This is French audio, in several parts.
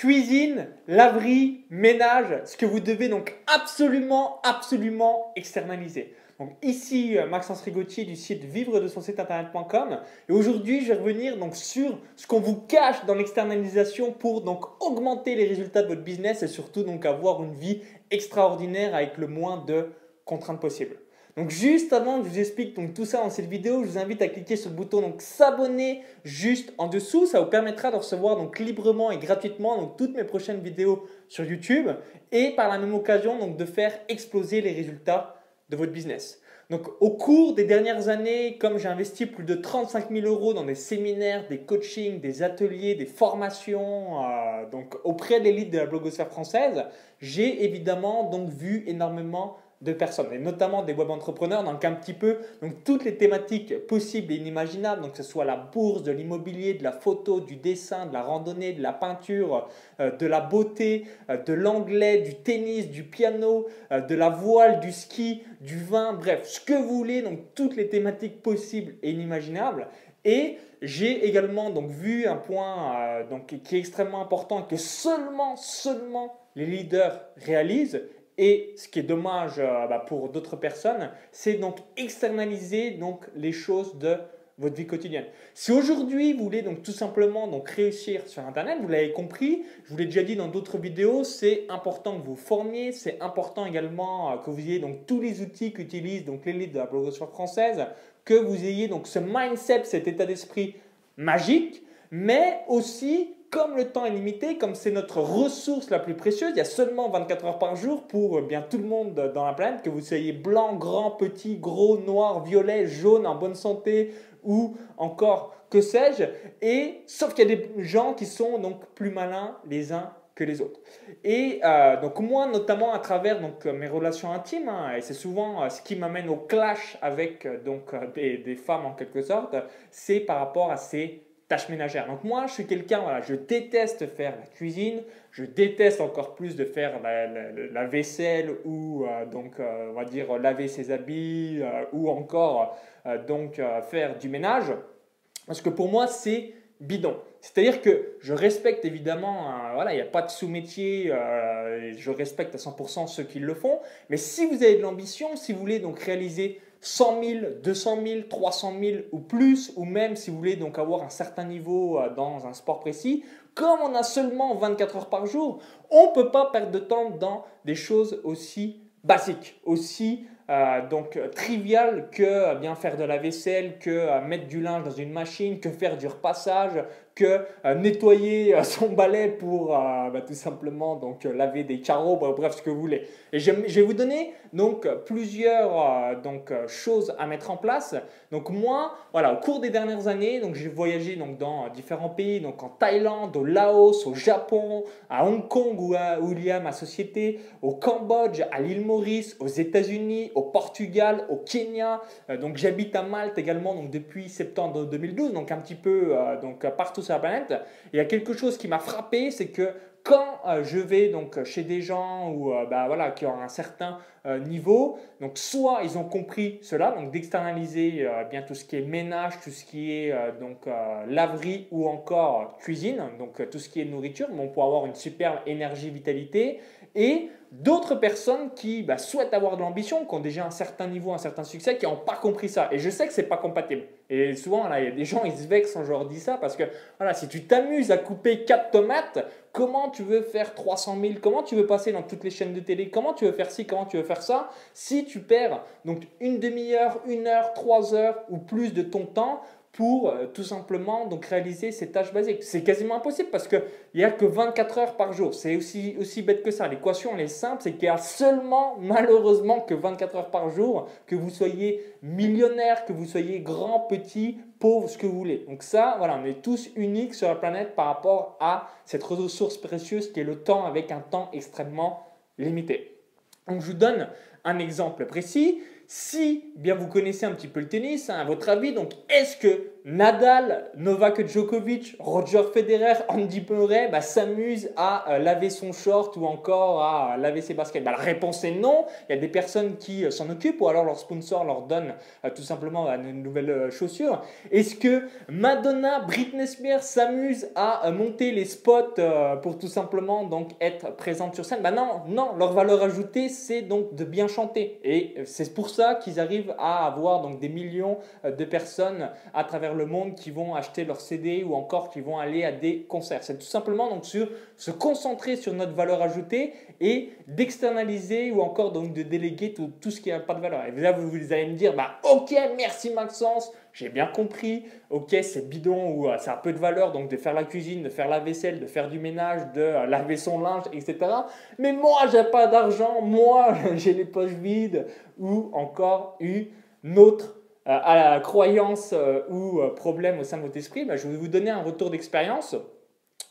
cuisine, laverie, ménage, ce que vous devez donc absolument, absolument externaliser. Donc ici euh, Maxence Rigotier du site vivre de son site internet.com et aujourd'hui je vais revenir donc sur ce qu'on vous cache dans l'externalisation pour donc augmenter les résultats de votre business et surtout donc avoir une vie extraordinaire avec le moins de contraintes possibles. Donc juste avant que je vous explique tout ça dans cette vidéo, je vous invite à cliquer sur le bouton donc s'abonner juste en dessous. Ça vous permettra de recevoir donc librement et gratuitement toutes mes prochaines vidéos sur YouTube et par la même occasion donc de faire exploser les résultats de votre business. Donc au cours des dernières années, comme j'ai investi plus de 35 000 euros dans des séminaires, des coachings, des ateliers, des formations, euh, auprès de l'élite de la blogosphère française, j'ai évidemment donc vu énormément de personnes, et notamment des web entrepreneurs, donc un petit peu donc toutes les thématiques possibles et inimaginables, donc que ce soit la bourse, de l'immobilier, de la photo, du dessin, de la randonnée, de la peinture, euh, de la beauté, euh, de l'anglais, du tennis, du piano, euh, de la voile, du ski, du vin, bref, ce que vous voulez, donc toutes les thématiques possibles et inimaginables. Et j'ai également donc vu un point donc, qui est extrêmement important que seulement, seulement les leaders réalisent et ce qui est dommage euh, bah, pour d'autres personnes, c'est donc externaliser donc les choses de votre vie quotidienne. Si aujourd'hui vous voulez donc tout simplement donc réussir sur Internet, vous l'avez compris, je vous l'ai déjà dit dans d'autres vidéos, c'est important que vous formiez, c'est important également euh, que vous ayez donc tous les outils qu'utilise donc l'élite de la blogosphère française, que vous ayez donc ce mindset, cet état d'esprit magique, mais aussi comme le temps est limité, comme c'est notre ressource la plus précieuse, il y a seulement 24 heures par jour pour euh, bien tout le monde dans la planète, que vous soyez blanc, grand, petit, gros, noir, violet, jaune, en bonne santé ou encore que sais-je. Et sauf qu'il y a des gens qui sont donc plus malins les uns que les autres. Et euh, donc moi, notamment à travers donc mes relations intimes, hein, et c'est souvent euh, ce qui m'amène au clash avec donc des femmes en quelque sorte, c'est par rapport à ces tâches ménagères. Donc moi, je suis quelqu'un, voilà, je déteste faire la cuisine, je déteste encore plus de faire la, vaisselle ou euh, donc euh, on va dire laver ses habits euh, ou encore donc faire du ménage, parce que pour moi c'est bidon. C'est-à-dire que je respecte évidemment, voilà, il n'y a pas de sous-métier, je respecte à 100% ceux qui le font, mais si vous avez de l'ambition, si vous voulez donc réaliser 100 000, 200 000, 300 000 ou plus, ou même si vous voulez donc avoir un certain niveau euh, dans un sport précis, comme on a seulement 24 heures par jour, on ne peut pas perdre de temps dans des choses aussi basiques, aussi euh, donc triviales que euh, bien faire de la vaisselle, que mettre du linge dans une machine, que faire du repassage, euh, nettoyer euh, son balai pour euh, bah, tout simplement donc laver des carreaux, bref ce que vous voulez. Et je, vais vous donner donc plusieurs donc choses à mettre en place. Donc moi, voilà, au cours des dernières années, donc j'ai voyagé donc dans différents pays, donc en Thaïlande, au Laos, au Japon, à Hong Kong où, où il y a ma société, au Cambodge, à l'île Maurice, aux États-Unis, au Portugal, au Kenya. donc j'habite à Malte également donc depuis septembre 2012, donc un petit peu donc partout la planète. il y a quelque chose qui m'a frappé, c'est que quand euh, je vais donc chez des gens ou euh, bah, voilà, qui ont un certain euh, niveau, donc soit ils ont compris cela, donc d'externaliser bien tout ce qui est ménage, tout ce qui est donc laverie ou encore cuisine, donc tout ce qui est nourriture, bon, pour avoir une superbe énergie, vitalité, et d'autres personnes qui bah, souhaitent avoir de l'ambition, qui ont déjà un certain niveau, un certain succès, qui n'ont pas compris ça. Et je sais que c'est pas compatible. Et souvent, il y a des gens, ils se vexent quand je leur dis ça, parce que voilà, si tu t'amuses à couper 4 tomates, comment tu veux faire 300 000 Comment tu veux passer dans toutes les chaînes de télé? Comment tu veux faire ci? Comment tu veux faire ça? Si tu perds donc une demi-heure, une heure, trois heures ou plus de ton temps pour euh, tout simplement donc réaliser ces tâches basiques. C'est quasiment impossible parce qu'il n'y a que 24 heures par jour. C'est aussi, aussi bête que ça. L'équation, elle est simple, c'est qu'il y a seulement malheureusement que 24 heures par jour, que vous soyez millionnaire, que vous soyez grand, petit, pauvre, ce que vous voulez. Donc ça, voilà, on est tous uniques sur la planète par rapport à cette ressource précieuse qui est le temps avec un temps extrêmement limité. Donc je vous donne un exemple précis si bien vous connaissez un petit peu le tennis, hein, à votre avis, donc est-ce que Nadal, Novak Djokovic, Roger Federer, Andy Murray bah, s'amusent à euh, laver son short ou encore à laver ses baskets? Bah, La réponse est non. Il y a des personnes qui euh, s'en occupent ou alors leur sponsor leur donne euh, tout simplement une nouvelle chaussure. Est-ce que Madonna, Britney Spears s'amusent à monter les spots pour tout simplement donc être présentes sur scène? Bah Non, non. Leur valeur ajoutée, c'est donc de bien chanter. Et c'est pour ça qu'ils arrivent à avoir donc des millions de personnes à travers le monde qui vont acheter leur CD ou encore qui vont aller à des concerts. C'est tout simplement donc se concentrer sur notre valeur ajoutée et d'externaliser ou encore donc de déléguer tout, tout ce qui n'a pas de valeur. Et là, vous, vous allez me dire, bah ok, merci Maxence, j'ai bien compris, ok, c'est bidon ou ça a peu de valeur, donc de faire la cuisine, de faire la vaisselle, de faire du ménage, de laver son linge, etc. Mais moi, j'ai pas d'argent, moi, j'ai les poches vides, ou encore une autre euh, à la croyance euh, ou euh, problème au sein de votre esprit, bah, je vais vous donner un retour d'expérience.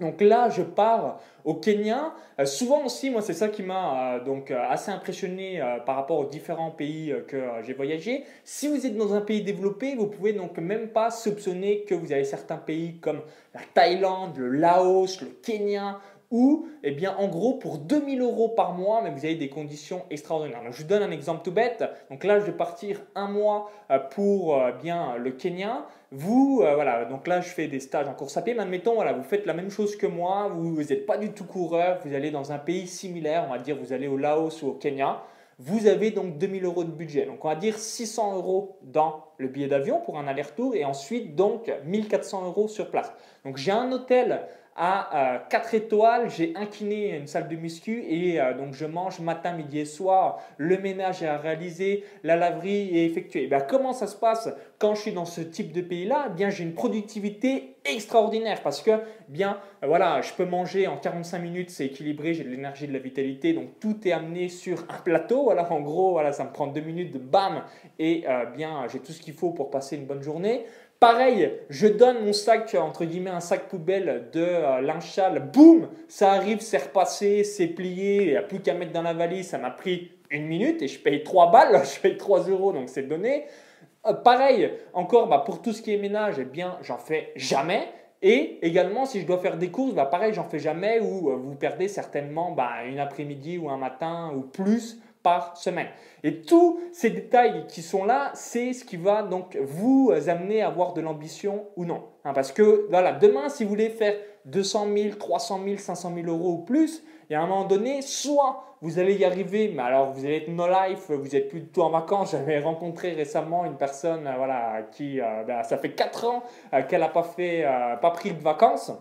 Donc là, je pars au Kenya. souvent aussi, moi, c'est ça qui m'a donc assez impressionné par rapport aux différents pays que j'ai voyagé. Si vous êtes dans un pays développé, vous pouvez donc même pas soupçonner que vous avez certains pays comme la Thaïlande, le Laos, le Kenya ou, eh bien, en gros, pour 2000 euros par mois, mais vous avez des conditions extraordinaires. je vous donne un exemple tout bête. Donc là, je vais partir un mois euh, pour euh, bien le Kenya. Vous, euh, voilà, donc là, je fais des stages en course à pied. Mais admettons, voilà, vous faites la même chose que moi. Vous n'êtes pas du tout coureur. Vous allez dans un pays similaire. On va dire, vous allez au Laos ou au Kenya. Vous avez donc 2000 euros de budget. Donc, on va dire 600 euros dans le billet d'avion pour un aller-retour et ensuite, donc, 1400 euros sur place. Donc, j'ai un hôtel à 4 étoiles, j'ai un kiné, une salle de muscu et euh, donc je mange matin, midi et soir, le ménage est à réaliser, la laverie est effectuée. Ben, comment ça se passe quand je suis dans ce type de pays-là? Eh Bien, j'ai une productivité extraordinaire parce que bien euh, voilà, je peux manger en 45 minutes, c'est équilibré, j'ai de l'énergie, de la vitalité, donc tout est amené sur un plateau. Voilà, en gros, voilà, ça me prend deux minutes bam et euh, bien j'ai tout ce qu'il faut pour passer une bonne journée. Pareil, je donne mon sac, entre guillemets, un sac poubelle de euh, boum, ça arrive, c'est repassé, c'est plié, il n'y a plus qu'à mettre dans la valise, ça m'a pris une minute et je paye 3 balles, je paye 3 euros, donc c'est donné. Euh, pareil, encore, bah, pour tout ce qui est ménage, eh bien, j'en fais jamais. Et également, si je dois faire des courses, bah, pareil, j'en fais jamais ou euh, vous perdez certainement bah, une après-midi ou un matin ou plus par semaine. Et tous ces détails qui sont là, c'est ce qui va donc vous amener à avoir de l'ambition ou non. Hein, parce que voilà, demain, si vous voulez faire 200 000, 300 000, 500 000 euros ou plus, y a un moment donné, soit vous allez y arriver, mais alors vous allez être no life, vous êtes plus du tout en vacances. J'avais rencontré récemment une personne, euh, voilà, qui, euh, ben, ça fait 4 ans euh, qu'elle n'a pas fait, pas pris de vacances.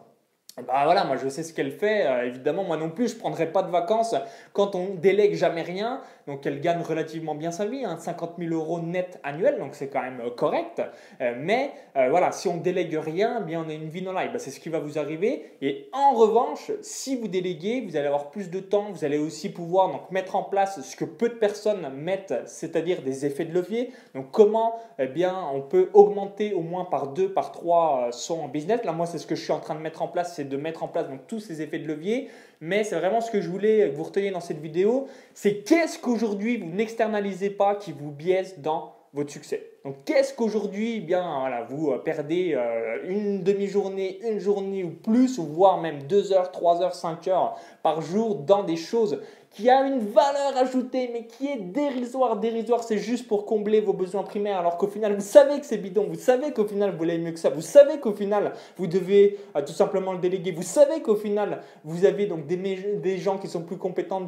Bah voilà, moi je sais ce qu'elle fait. Euh, évidemment, moi non plus, je prendrai pas de vacances quand on délègue jamais rien. Donc elle gagne relativement bien sa vie, hein, 50 000 euros net annuel, donc c'est quand même euh, correct. Euh, mais voilà, si on délègue rien, eh bien on a une vie non live. Bah, c'est ce qui va vous arriver. Et en revanche, si vous déléguez, vous allez avoir plus de temps. Vous allez aussi pouvoir donc mettre en place ce que peu de personnes mettent, c'est-à-dire des effets de levier. Donc comment eh bien on peut augmenter au moins par deux, par trois son business? Là, moi c'est ce que je suis en train de mettre en place de mettre en place donc, tous ces effets de levier. Mais c'est vraiment ce que je voulais que vous reteniez dans cette vidéo. C'est qu'est-ce vous n'externalisez pas qui vous biaise dans votre succès. Donc qu'est-ce qu'aujourd'hui, eh bien voilà, vous euh, perdez euh, une demi-journée, une journée ou plus, voire même 2 heures, 3 heures, 5 heures par jour dans des choses qui a une valeur ajoutée, mais qui est dérisoire. Dérisoire, c'est juste pour combler vos besoins primaires, alors qu'au final, vous savez que c'est bidon, vous savez qu'au final, vous voulez mieux que ça, vous savez qu'au final, vous devez euh, tout simplement le déléguer, vous savez qu'au final, vous avez donc des, gens qui sont plus compétents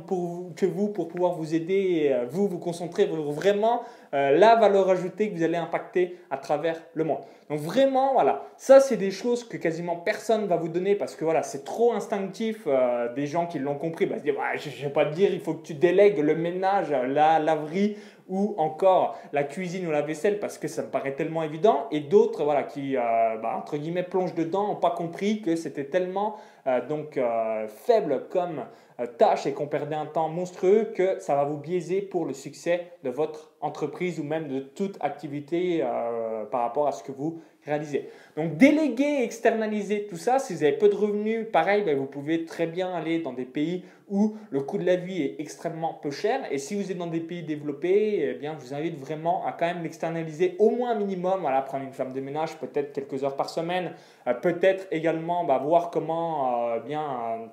que vous pour pouvoir vous aider et euh, vous vous concentrer vraiment euh, la valeur ajoutée que vous allez impacter à travers le monde. Donc vraiment, voilà, ça c'est des choses que quasiment personne va vous donner parce que voilà, c'est trop instinctif. Euh, des gens qui l'ont compris, bah, je ne vais pas te dire, il faut que tu délègues le ménage, la laverie ou encore la cuisine ou la vaisselle parce que ça me paraît tellement évident. Et d'autres, voilà, qui, euh, bah, entre guillemets, plongent dedans, n'ont pas compris que c'était tellement donc, faible comme tâche et qu'on perdait un temps monstrueux que ça va vous biaiser pour le succès de votre entreprise ou même de toute activité par rapport à ce que vous réaliser. Donc déléguer, externaliser tout ça, si vous avez peu de revenus, pareil, ben, vous pouvez très bien aller dans des pays où le coût de la vie est extrêmement peu cher. Et si vous êtes dans des pays développés, eh bien, je vous invite vraiment à quand même l'externaliser au moins minimum. Prendre une femme de ménage peut-être quelques heures par semaine, euh, peut-être également bah, voir comment euh, bien euh,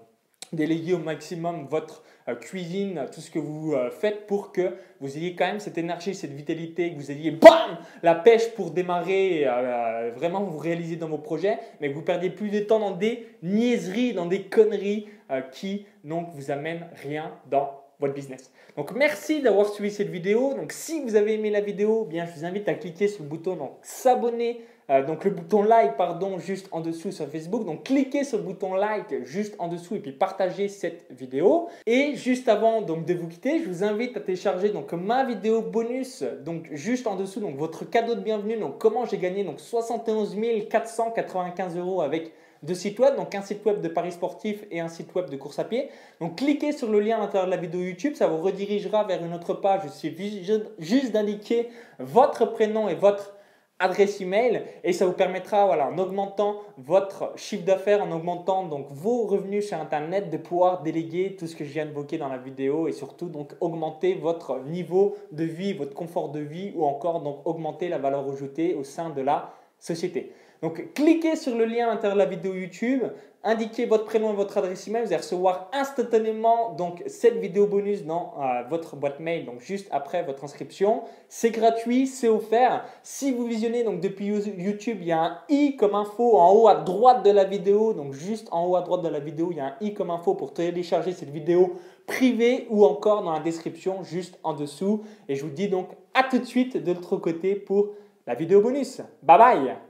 déléguer au maximum votre euh, cuisine, tout ce que vous euh, faites pour que vous ayez quand même cette énergie, cette vitalité, que vous ayez BAM la pêche pour démarrer, euh, vraiment vous réaliser dans vos projets, mais que vous perdiez plus de temps dans des niaiseries, dans des conneries qui donc vous amènent rien dans votre business. Donc merci d'avoir suivi cette vidéo. Donc si vous avez aimé la vidéo, bien je vous invite à cliquer sur le bouton s'abonner euh, donc le bouton like, pardon, juste en dessous sur Facebook. Donc cliquez sur le bouton like juste en dessous et puis partagez cette vidéo. Et juste avant donc de vous quitter, je vous invite à télécharger donc ma vidéo bonus, donc juste en dessous, donc votre cadeau de bienvenue. Donc comment j'ai gagné donc 71 495 euros avec deux sites web, donc un site web de paris sportif et un site web de course à pied. Donc cliquez sur le lien à l'intérieur de la vidéo YouTube, ça vous redirigera vers une autre page. Il suffit juste d'indiquer votre prénom et votre adresse email et ça vous permettra, voilà, en augmentant votre chiffre d'affaires, en augmentant donc vos revenus sur Internet, de pouvoir déléguer tout ce que je viens d'évoquer dans la vidéo et surtout donc augmenter votre niveau de vie, votre confort de vie ou encore donc augmenter la valeur ajoutée au sein de la société. Donc cliquez sur le lien à l'intérieur de la vidéo YouTube, indiquez votre prénom et votre adresse email, vous allez recevoir instantanément donc cette vidéo bonus dans euh, votre boîte mail donc juste après votre inscription. C'est gratuit, c'est offert. Si vous visionnez donc depuis YouTube, il y a un i comme info en haut à droite de la vidéo, donc juste en haut à droite de la vidéo, il y a un i comme info pour télécharger cette vidéo privée ou encore dans la description juste en dessous et je vous dis donc à tout de suite de l'autre côté pour la vidéo bonus. Bye bye